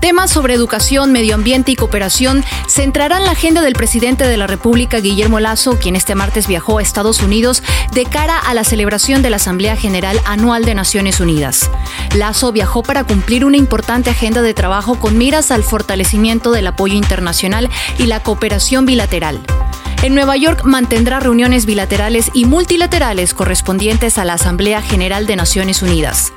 Temas sobre educación, medio ambiente y cooperación centrarán la agenda del presidente de la República, Guillermo Lazo, quien este martes viajó a Estados Unidos de cara a la celebración de la Asamblea General Anual de Naciones Unidas. Lazo viajó para cumplir una importante agenda de trabajo con miras al fortalecimiento del apoyo internacional y la cooperación bilateral. En Nueva York mantendrá reuniones bilaterales y multilaterales correspondientes a la Asamblea General de Naciones Unidas.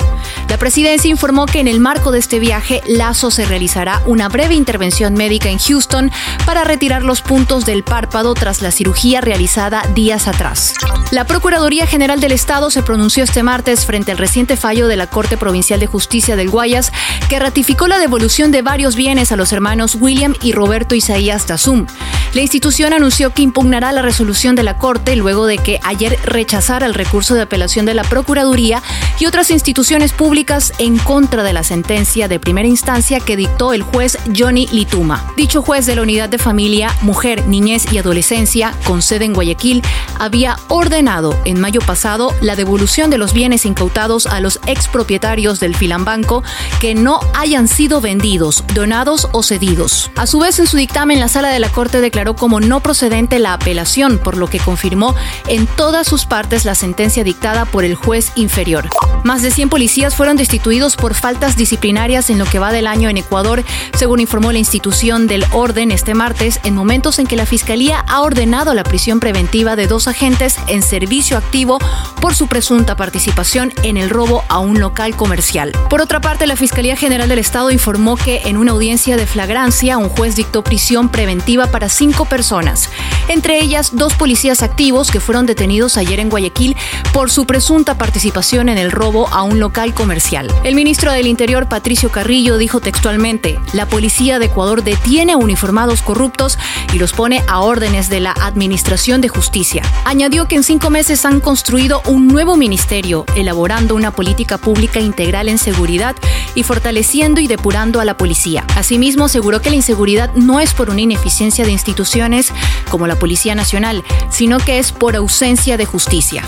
La presidencia informó que en el marco de este viaje, Lazo se realizará una breve intervención médica en Houston para retirar los puntos del párpado tras la cirugía realizada días atrás. La Procuraduría General del Estado se pronunció este martes frente al reciente fallo de la Corte Provincial de Justicia del Guayas, que ratificó la devolución de varios bienes a los hermanos William y Roberto Isaías Tazum. La institución anunció que impugnará la resolución de la Corte luego de que ayer rechazara el recurso de apelación de la Procuraduría y otras instituciones públicas en contra de la sentencia de primera instancia que dictó el juez Johnny Lituma. Dicho juez de la Unidad de Familia, Mujer, Niñez y Adolescencia, con sede en Guayaquil, había ordenado en mayo pasado la devolución de los bienes incautados a los expropietarios del Filambanco que no hayan sido vendidos, donados o cedidos. A su vez, en su dictamen, la Sala de la Corte declaró como no procedente la apelación, por lo que confirmó en todas sus partes la sentencia dictada por el juez inferior. Más de 100 policías fueron destituidos por faltas disciplinarias en lo que va del año en Ecuador, según informó la institución del orden este martes, en momentos en que la Fiscalía ha ordenado la prisión preventiva de dos agentes en servicio activo por su presunta participación en el robo a un local comercial. Por otra parte, la Fiscalía General del Estado informó que en una audiencia de flagrancia, un juez dictó prisión preventiva para cinco personas, entre ellas dos policías activos que fueron detenidos ayer en Guayaquil por su presunta participación en el robo a un local comercial. El ministro del Interior, Patricio Carrillo, dijo textualmente, la policía de Ecuador detiene a uniformados corruptos y los pone a órdenes de la Administración de Justicia. Añadió que en cinco meses han construido un nuevo ministerio, elaborando una política pública integral en seguridad y fortaleciendo y depurando a la policía. Asimismo, aseguró que la inseguridad no es por una ineficiencia de instituciones como la Policía Nacional, sino que es por ausencia de justicia.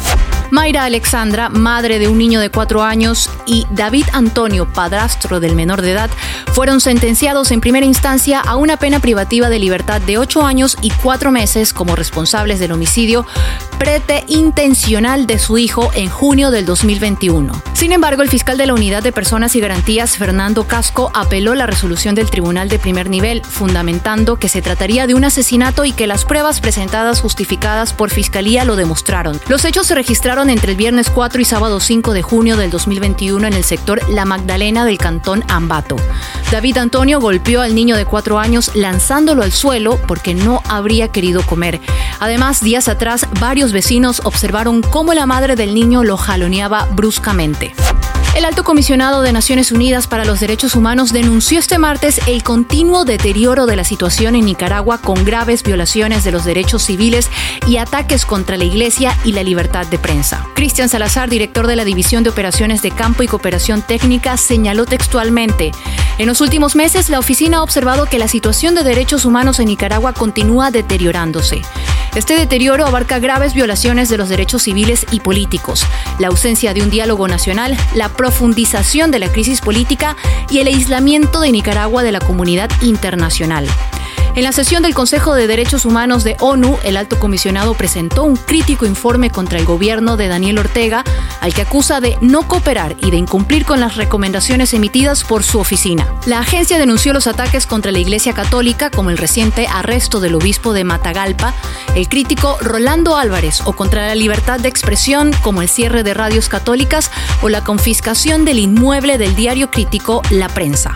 Mayra Alexandra, madre de un niño de cuatro años, y David Antonio, padrastro del menor de edad, fueron sentenciados en primera instancia a una pena privativa de libertad de ocho años y cuatro meses como responsables del homicidio prete intencional de su hijo en junio del 2021. Sin embargo, el fiscal de la Unidad de Personas y Garantías, Fernando Casco, apeló la resolución del Tribunal de Primer Nivel, fundamentando que se trataría de un asesinato y que las pruebas presentadas justificadas por Fiscalía lo demostraron. Los hechos se registraron entre el viernes 4 y sábado 5 de junio del 2021 en el sector La Magdalena del cantón Ambato. David Antonio golpeó al niño de cuatro años lanzándolo al suelo porque no habría querido comer. Además, días atrás, varios vecinos observaron cómo la madre del niño lo jaloneaba bruscamente. El alto comisionado de Naciones Unidas para los Derechos Humanos denunció este martes el continuo deterioro de la situación en Nicaragua con graves violaciones de los derechos civiles y ataques contra la Iglesia y la libertad de prensa. Cristian Salazar, director de la División de Operaciones de Campo y Cooperación Técnica, señaló textualmente, en los últimos meses la oficina ha observado que la situación de derechos humanos en Nicaragua continúa deteriorándose. Este deterioro abarca graves violaciones de los derechos civiles y políticos, la ausencia de un diálogo nacional, la profundización de la crisis política y el aislamiento de Nicaragua de la comunidad internacional. En la sesión del Consejo de Derechos Humanos de ONU, el alto comisionado presentó un crítico informe contra el gobierno de Daniel Ortega, al que acusa de no cooperar y de incumplir con las recomendaciones emitidas por su oficina. La agencia denunció los ataques contra la Iglesia Católica, como el reciente arresto del obispo de Matagalpa, el crítico Rolando Álvarez, o contra la libertad de expresión, como el cierre de radios católicas o la confiscación del inmueble del diario crítico La Prensa.